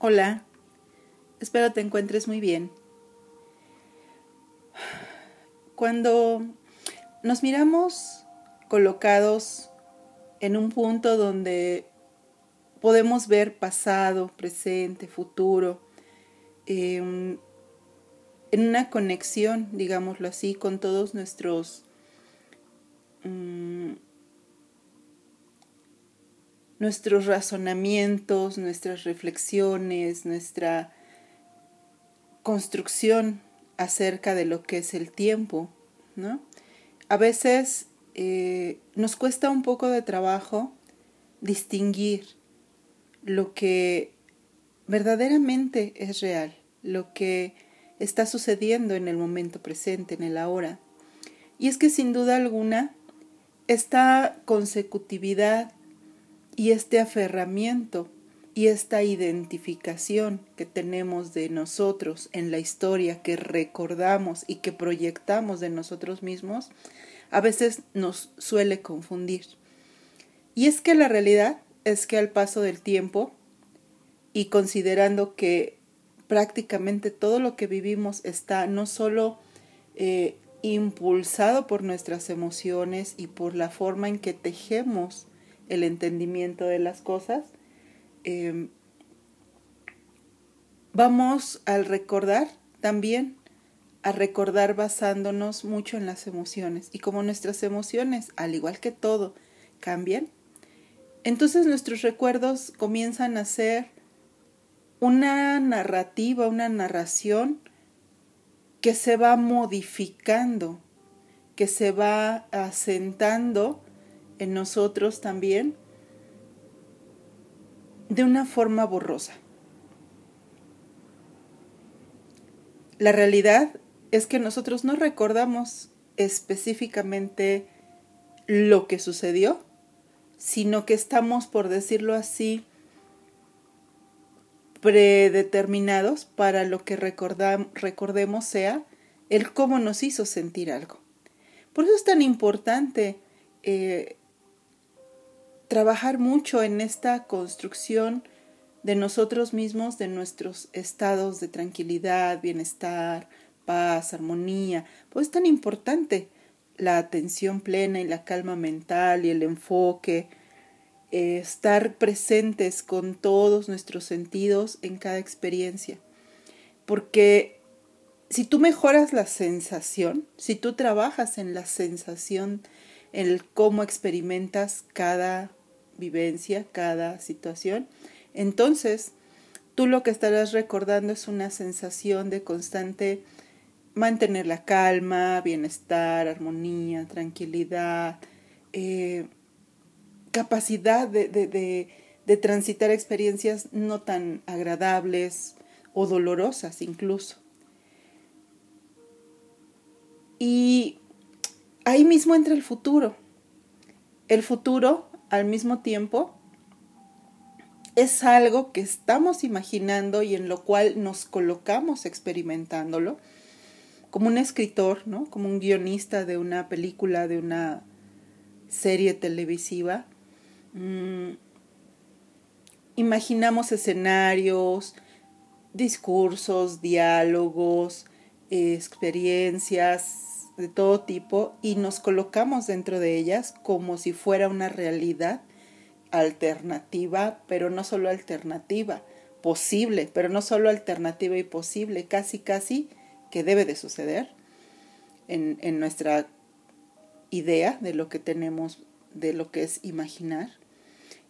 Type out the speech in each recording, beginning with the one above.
Hola, espero te encuentres muy bien. Cuando nos miramos colocados en un punto donde podemos ver pasado, presente, futuro, em, en una conexión, digámoslo así, con todos nuestros mm, nuestros razonamientos, nuestras reflexiones, nuestra construcción acerca de lo que es el tiempo, ¿no? A veces eh, nos cuesta un poco de trabajo distinguir lo que verdaderamente es real, lo que está sucediendo en el momento presente, en el ahora. Y es que sin duda alguna, esta consecutividad y este aferramiento y esta identificación que tenemos de nosotros en la historia que recordamos y que proyectamos de nosotros mismos, a veces nos suele confundir. Y es que la realidad es que al paso del tiempo y considerando que prácticamente todo lo que vivimos está no solo eh, impulsado por nuestras emociones y por la forma en que tejemos el entendimiento de las cosas, em, vamos al recordar también a recordar basándonos mucho en las emociones. Y como nuestras emociones, al igual que todo, cambian, entonces nuestros recuerdos comienzan a ser una narrativa, una narración que se va modificando, que se va asentando en nosotros también de una forma borrosa. La realidad es que nosotros no recordamos específicamente lo que sucedió, sino que estamos, por decirlo así, predeterminados para lo que recordemos sea el cómo nos hizo sentir algo. Por eso es tan importante eh, trabajar mucho en esta construcción de nosotros mismos, de nuestros estados de tranquilidad, bienestar, paz, armonía. Pues es tan importante la atención plena y la calma mental y el enfoque, eh, estar presentes con todos nuestros sentidos en cada experiencia. Porque si tú mejoras la sensación, si tú trabajas en la sensación, en el cómo experimentas cada vivencia, cada situación, entonces tú lo que estarás recordando es una sensación de constante mantener la calma, bienestar, armonía, tranquilidad, eh, capacidad de, de, de transitar experiencias no tan agradables o dolorosas incluso. Y ahí mismo entra el futuro. El futuro al mismo tiempo es algo que estamos imaginando y en lo cual nos colocamos experimentándolo, como un escritor, ¿no? como un guionista de una película, de una serie televisiva. Mm, imaginamos escenarios, discursos, diálogos, experiencias, de todo tipo y nos colocamos dentro de ellas como si fuera una realidad alternativa, pero no solo alternativa, posible, pero no solo alternativa y posible, casi, casi que debe de suceder en, en nuestra idea de lo que tenemos, de lo que es imaginar.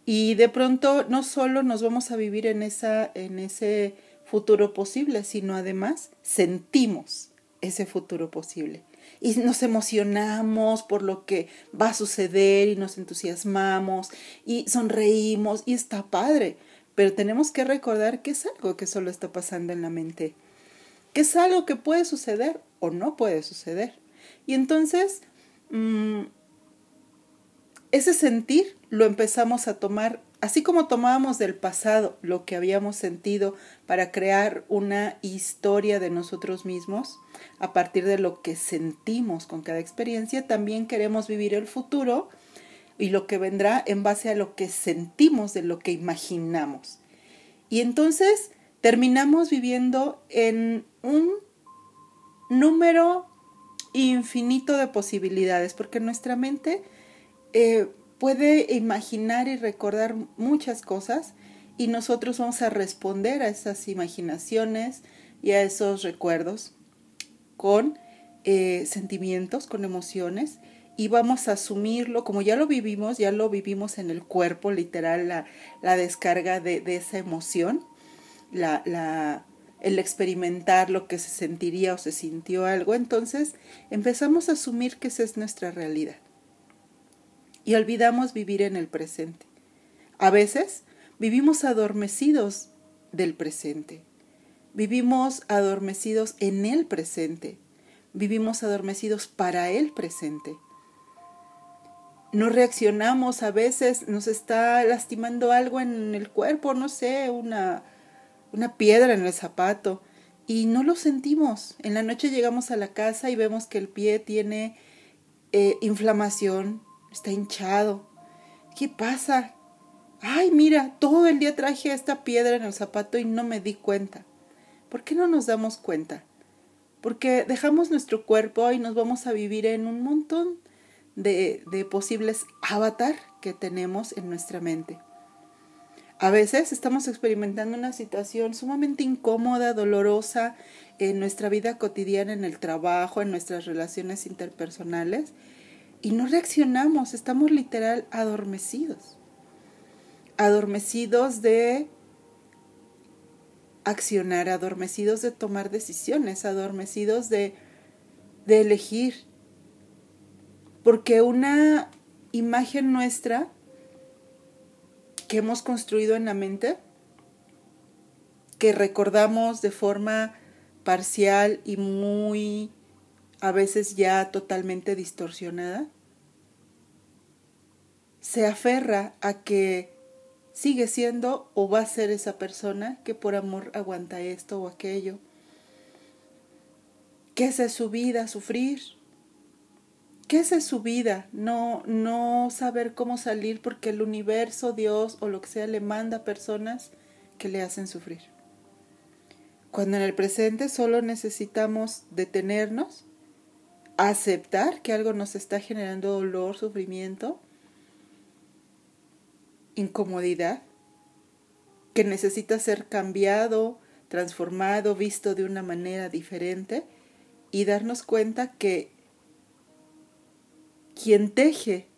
Y de pronto no solo nos vamos a vivir en, esa, en ese futuro posible, sino además sentimos ese futuro posible y nos emocionamos por lo que va a suceder y nos entusiasmamos y sonreímos y está padre. Pero tenemos que recordar que es algo que solo está pasando en la mente, que es algo que puede suceder o no puede suceder. Y entonces, mm, ese sentir lo empezamos a tomar Así como tomábamos del pasado lo que habíamos sentido para crear una historia de nosotros mismos, a partir de lo que sentimos con cada experiencia, también queremos vivir el futuro y lo que vendrá en base a lo que sentimos de lo que imaginamos. Y entonces terminamos viviendo en un número infinito de posibilidades, porque nuestra mente eh, puede imaginar y recordar muchas cosas y nosotros vamos a responder a esas imaginaciones y a esos recuerdos con eh, sentimientos, con emociones y vamos a asumirlo, como ya lo vivimos, ya lo vivimos en el cuerpo, literal, la, la descarga de, de, esa emoción, la, la, el experimentar lo que se sentiría o se sintió algo, entonces empezamos a asumir que esa es nuestra realidad. Y olvidamos vivir en el presente. A veces vivimos adormecidos del presente. Vivimos adormecidos en el presente. Vivimos adormecidos para el presente no reaccionamos a veces, nos está lastimando algo en el cuerpo, no sé, una, una piedra en el zapato y no lo sentimos. En la noche llegamos a la casa y vemos que el pie tiene eh, inflamación, está hinchado. ¿Qué pasa? Ay, mira, todo el día traje esta piedra en el zapato y no me di cuenta. ¿Por qué no nos damos cuenta? Porque dejamos nuestro cuerpo y nos vamos a vivir en un montón de, de posibles avatar que tenemos en nuestra mente. A veces estamos experimentando una situación sumamente incómoda, dolorosa en nuestra vida cotidiana, en el trabajo, en nuestras relaciones interpersonales, y no reaccionamos, estamos literal adormecidos. Adormecidos de accionar, adormecidos de tomar decisiones, adormecidos de, de elegir, porque una imagen nuestra que hemos construido en la mente, que recordamos de forma parcial y muy a veces ya totalmente distorsionada, se aferra a que sigue siendo o va a ser esa persona que por amor aguanta esto o aquello, que esa es su vida, sufrir, ¿Qué es su vida? No, no saber cómo salir porque el universo, Dios o lo que sea le manda personas que le hacen sufrir. Cuando en el presente solo necesitamos detenernos, aceptar que algo nos está generando dolor, sufrimiento, incomodidad, que necesita ser cambiado, transformado, visto de una manera diferente y darnos cuenta que quien teje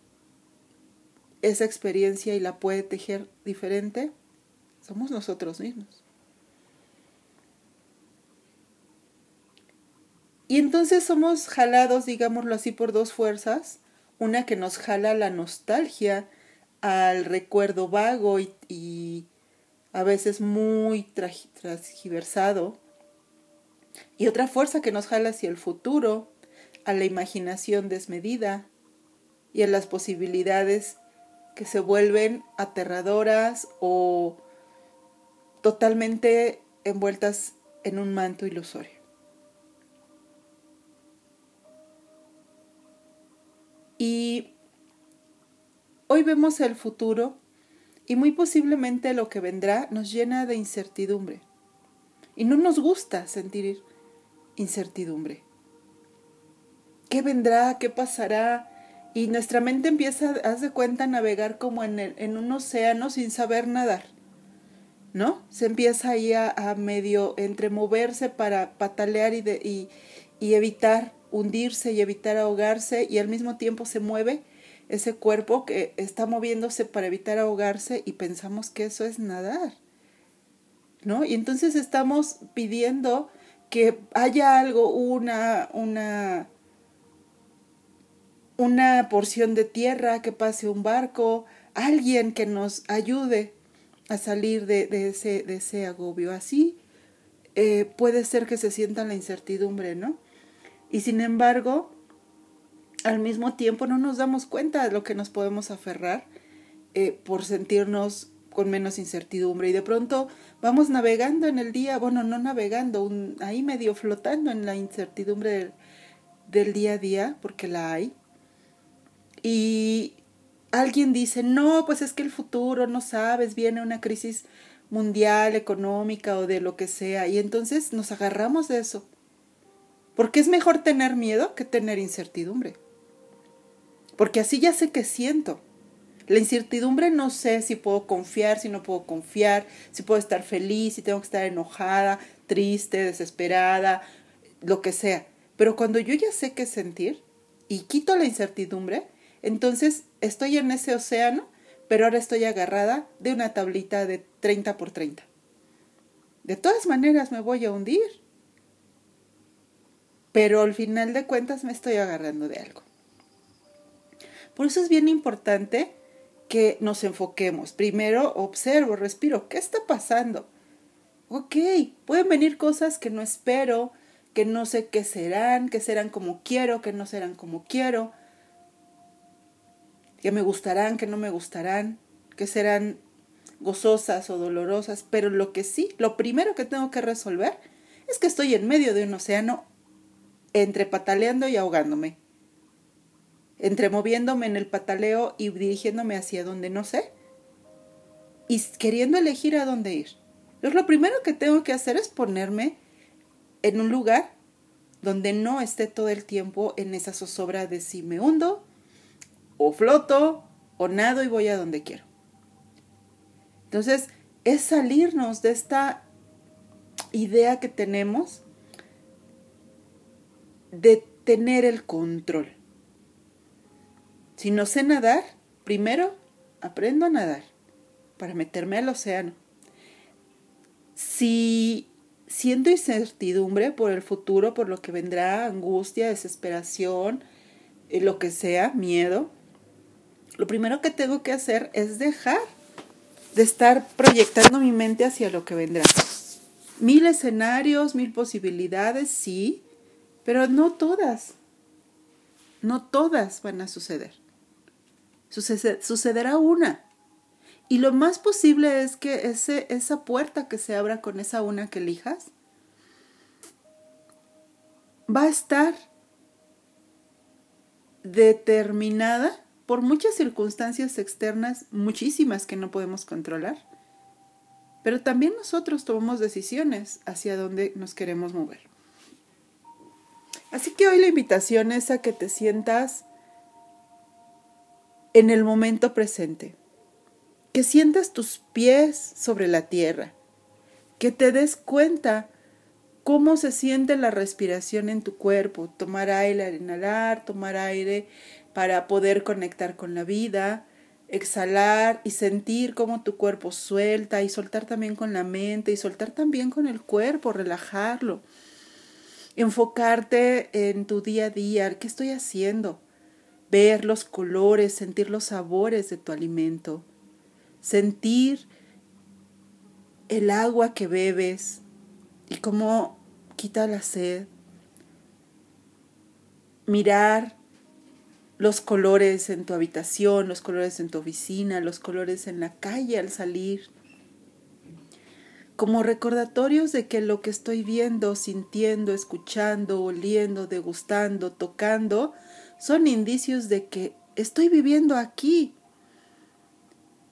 esa experiencia y la puede tejer diferente, somos nosotros mismos. Y entonces somos jalados, digámoslo así, por dos fuerzas. Una que nos jala la nostalgia al recuerdo vago y, a veces muy transgiversado. Y otra fuerza que nos jala hacia el futuro, a la imaginación desmedida, y en las posibilidades que se vuelven aterradoras o totalmente envueltas en un manto ilusorio. Y hoy vemos el futuro y muy posiblemente lo que vendrá nos llena de incertidumbre. Y no nos gusta sentir incertidumbre. ¿Qué vendrá? ¿Qué pasará? y nuestra mente empieza, haz de cuenta, a navegar como en, un océano sin saber nadar, ¿no? Se empieza ahí a, medio entre moverse para patalear y evitar hundirse y evitar ahogarse y al mismo tiempo se mueve ese cuerpo que está moviéndose para evitar ahogarse y pensamos que eso es nadar, ¿no? Y entonces estamos pidiendo que haya algo, una, una una porción de tierra, que pase un barco, alguien que nos ayude a salir de, ese, de ese agobio. Así eh, puede ser que se sienta la incertidumbre, ¿no? Y sin embargo, al mismo tiempo no nos damos cuenta de lo que nos podemos aferrar eh, por sentirnos con menos incertidumbre y de pronto vamos navegando en el día, bueno, no navegando, un, ahí medio flotando en la incertidumbre del día a día, porque la hay, y alguien dice, no, pues es que el futuro, no sabes, viene una crisis mundial, económica o de lo que sea. Y entonces nos agarramos de eso. Porque es mejor tener miedo que tener incertidumbre. Porque así ya sé qué siento. La incertidumbre no sé si puedo confiar, si no puedo confiar, si puedo estar feliz, si tengo que estar enojada, triste, desesperada, lo que sea. Pero cuando yo ya sé qué sentir y quito la incertidumbre, entonces estoy en ese océano, pero ahora estoy agarrada de una tablita de 30 por 30. De todas maneras me voy a hundir. Pero al final de cuentas me estoy agarrando de algo. Por eso es bien importante que nos enfoquemos. Primero observo, respiro, ¿qué está pasando? Ok, pueden venir cosas que no espero, que no sé qué serán, que serán como quiero, que no serán como quiero, que me gustarán, que no me gustarán, que serán gozosas o dolorosas, pero lo que sí, lo primero que tengo que resolver es que estoy en medio de un océano entre pataleando y ahogándome, entre moviéndome en el pataleo y dirigiéndome hacia donde no sé y queriendo elegir a dónde ir. Entonces lo primero que tengo que hacer es ponerme en un lugar donde no esté todo el tiempo en esa zozobra de si me hundo o floto o nado y voy a donde quiero. Entonces, es salirnos de esta idea que tenemos de tener el control. Si no sé nadar, primero aprendo a nadar para meterme al océano. Si siento incertidumbre por el futuro, por lo que vendrá, angustia, desesperación, eh, lo que sea, miedo, lo primero que tengo que hacer es dejar de estar proyectando mi mente hacia lo que vendrá. Mil escenarios, mil posibilidades, sí, pero no todas. No todas van a suceder. sucederá una. Y lo más posible es que ese, esa puerta que se abra con esa una que elijas va a estar determinada por muchas circunstancias externas, muchísimas que no podemos controlar. Pero también nosotros tomamos decisiones hacia dónde nos queremos mover. Así que hoy la invitación es a que te sientas en el momento presente. Que sientas tus pies sobre la tierra, que te des cuenta cómo se siente la respiración en tu cuerpo, tomar aire al inhalar, tomar aire para poder conectar con la vida, exhalar y sentir cómo tu cuerpo suelta y soltar también con la mente y soltar también con el cuerpo, relajarlo. Enfocarte en tu día a día, ¿qué estoy haciendo? Ver los colores, sentir los sabores de tu alimento sentir el agua que bebes y cómo quita la sed, mirar los colores en tu habitación, los colores en tu oficina, los colores en la calle al salir, como recordatorios de que lo que estoy viendo, sintiendo, escuchando, oliendo, degustando, tocando, son indicios de que estoy viviendo aquí,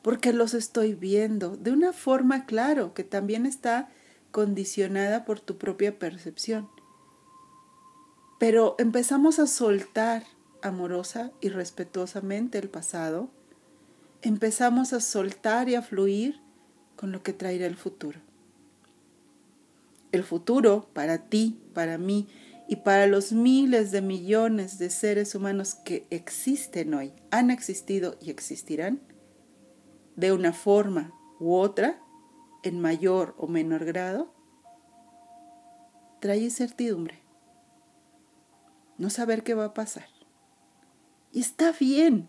porque los estoy viendo de una forma, claro, que también está condicionada por tu propia percepción. Pero empezamos a soltar amorosa y respetuosamente el pasado, empezamos a soltar y a fluir con lo que traerá el futuro. El futuro para ti, para mí y para los miles de millones de seres humanos que existen hoy, han existido y existirán, de una forma u otra, en mayor o menor grado, trae incertidumbre. No saber qué va a pasar. Y está bien,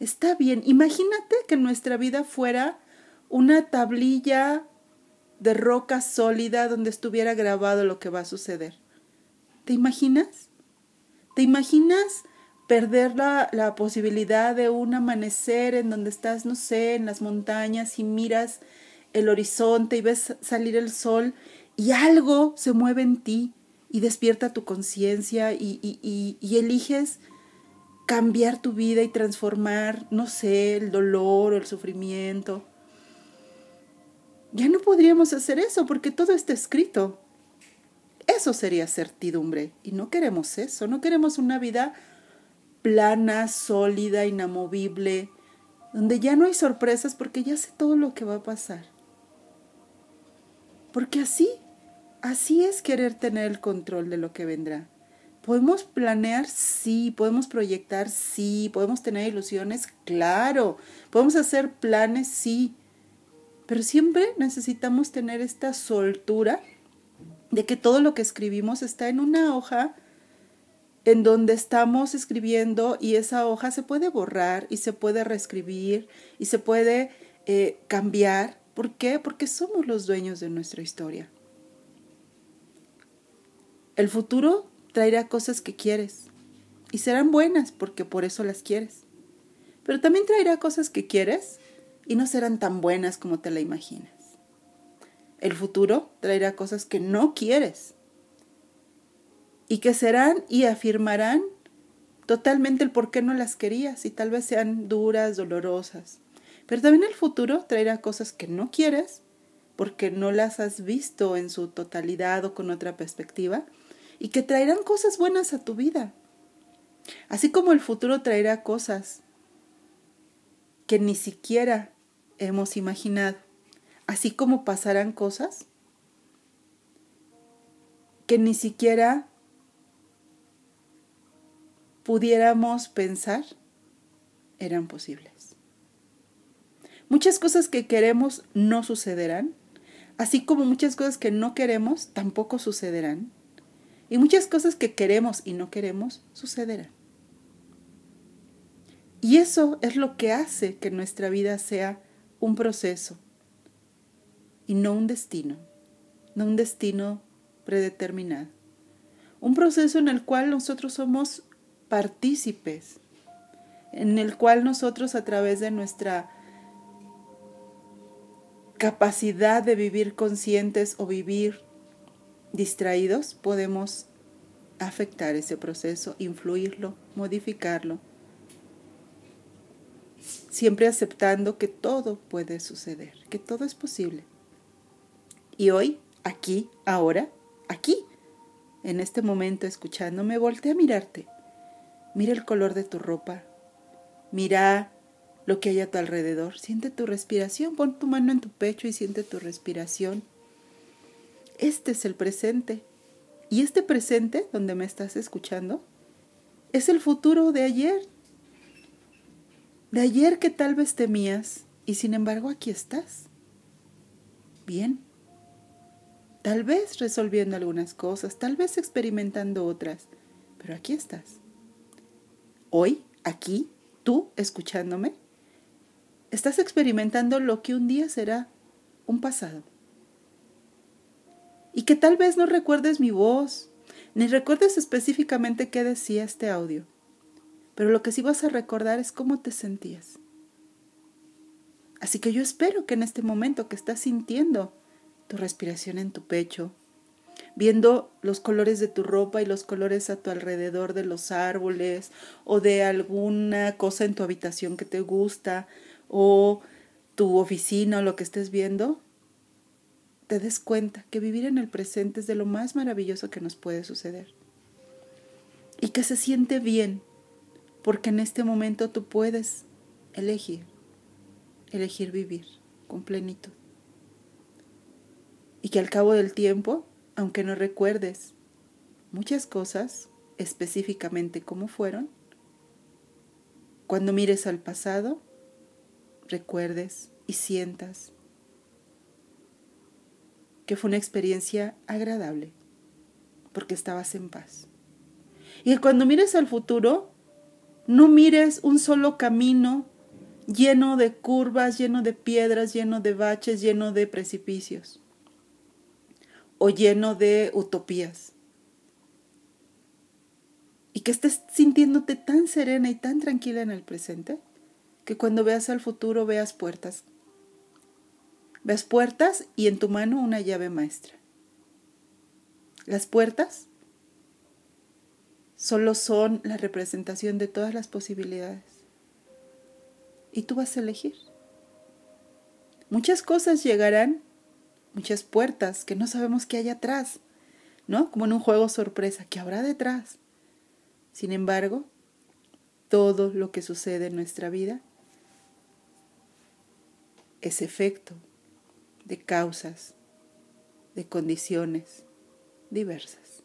está bien. Imagínate que nuestra vida fuera una tablilla de roca sólida donde estuviera grabado lo que va a suceder. ¿Te imaginas? ¿Te imaginas perder la, la, posibilidad de un amanecer en donde estás, no sé, en las montañas y miras el horizonte y ves salir el sol y algo se mueve en ti y despierta tu conciencia y, y, y, eliges cambiar tu vida y transformar, no sé, el dolor o el sufrimiento. Ya no podríamos hacer eso porque todo está escrito. Eso sería certidumbre. Y no queremos eso, no queremos una vida plana, sólida, inamovible, donde ya no hay sorpresas porque ya sé todo lo que va a pasar. Porque así, así es querer tener el control de lo que vendrá. ¿Podemos planear? Sí. ¿Podemos proyectar? Sí. ¿Podemos tener ilusiones? Claro. ¿Podemos hacer planes? Sí. Pero siempre necesitamos tener esta soltura de que todo lo que escribimos está en una hoja en donde estamos escribiendo y esa hoja se puede borrar y se puede reescribir y se puede eh, cambiar. ¿Por qué? Porque somos los dueños de nuestra historia. El futuro traerá cosas que quieres y serán buenas porque por eso las quieres. Pero también traerá cosas que quieres y no serán tan buenas como te la imaginas. El futuro traerá cosas que no quieres y que serán y afirmarán totalmente el por qué no las querías y tal vez sean duras, dolorosas. Pero también el futuro traerá cosas que no quieres porque no las has visto en su totalidad o con otra perspectiva y que traerán cosas buenas a tu vida. Así como el futuro traerá cosas que ni siquiera hemos imaginado. Así como pasarán cosas que ni siquiera pudiéramos pensar eran posibles. Muchas cosas que queremos no sucederán, así como muchas cosas que no queremos tampoco sucederán. Y muchas cosas que queremos y no queremos sucederán. Y eso es lo que hace que nuestra vida sea un proceso y no un destino, no un destino predeterminado. Un proceso en el cual nosotros somos partícipes, en el cual nosotros a través de nuestra capacidad de vivir conscientes o vivir distraídos, podemos afectar ese proceso, influirlo, modificarlo, siempre aceptando que todo puede suceder, que todo es posible. Y hoy, aquí, ahora, aquí, en este momento escuchándome, voltea a mirarte. Mira el color de tu ropa. Mira lo que hay a tu alrededor. Siente tu respiración. Pon tu mano en tu pecho y siente tu respiración. Este es el presente. Y este presente, donde me estás escuchando, es el futuro de ayer. De ayer que tal vez temías y sin embargo aquí estás. Bien. Tal vez resolviendo algunas cosas, tal vez experimentando otras, pero aquí estás. Hoy, aquí, tú escuchándome, estás experimentando lo que un día será un pasado y que tal vez no recuerdes mi voz, ni recuerdes específicamente qué decía este audio, pero lo que sí vas a recordar es cómo te sentías. Así que yo espero que en este momento que estás sintiendo tu respiración en tu pecho, viendo los colores de tu ropa y los colores a tu alrededor de los árboles o de alguna cosa en tu habitación que te gusta o tu oficina o lo que estés viendo, te des cuenta que vivir en el presente es de lo más maravilloso que nos puede suceder. Y que se siente bien, porque en este momento tú puedes elegir, elegir vivir con plenitud. Y que al cabo del tiempo, aunque no recuerdes muchas cosas específicamente como fueron, cuando mires al pasado, recuerdes y sientas que fue una experiencia agradable, porque estabas en paz. Y cuando mires al futuro, no mires un solo camino lleno de curvas, lleno de piedras, lleno de baches, lleno de precipicios o lleno de utopías. Y que estés sintiéndote tan serena y tan tranquila en el presente que cuando veas al futuro veas puertas Ves puertas y en tu mano una llave maestra. Las puertas solo son la representación de todas las posibilidades. Y tú vas a elegir. Muchas cosas llegarán muchas puertas que no sabemos qué hay atrás, ¿no? Como en un juego sorpresa, ¿qué habrá detrás? Sin embargo, todo lo que sucede en nuestra vida es efecto de causas, de condiciones diversas.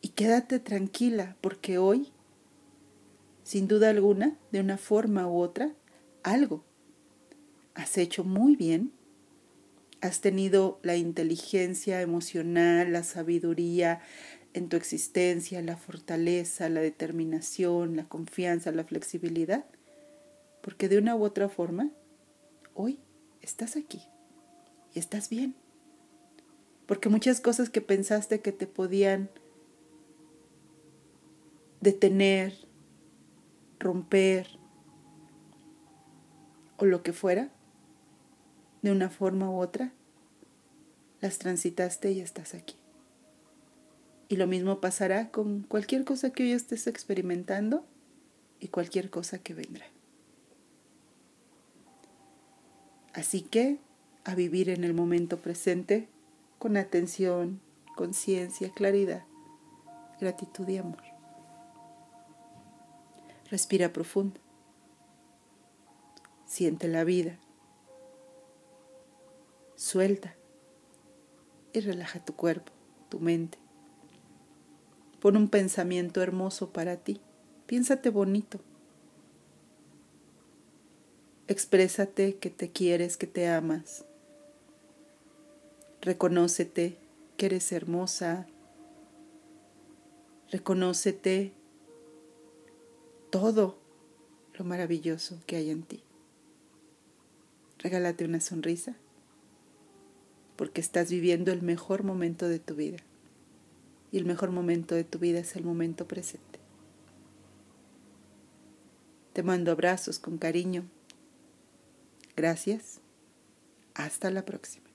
Y quédate tranquila porque hoy, sin duda alguna, de una forma u otra, algo has hecho muy bien, has tenido la inteligencia emocional, la sabiduría en tu existencia, la fortaleza, la determinación, la confianza, la flexibilidad, porque de una u otra forma, hoy estás aquí y estás bien. Porque muchas cosas que pensaste que te podían detener, romper o lo que fuera, de una forma u otra, las transitaste y estás aquí. Y lo mismo pasará con cualquier cosa que hoy estés experimentando y cualquier cosa que vendrá. Así que a vivir en el momento presente con atención, conciencia, claridad, gratitud y amor. Respira profundo. Siente la vida. Suelta y relaja tu cuerpo, tu mente. Pon un pensamiento hermoso para ti. Piénsate bonito. Exprésate que te quieres, que te amas. Reconócete que eres hermosa. Reconócete todo lo maravilloso que hay en ti. Regálate una sonrisa porque estás viviendo el mejor momento de tu vida. Y el mejor momento de tu vida es el momento presente. Te mando abrazos con cariño. Gracias. Hasta la próxima.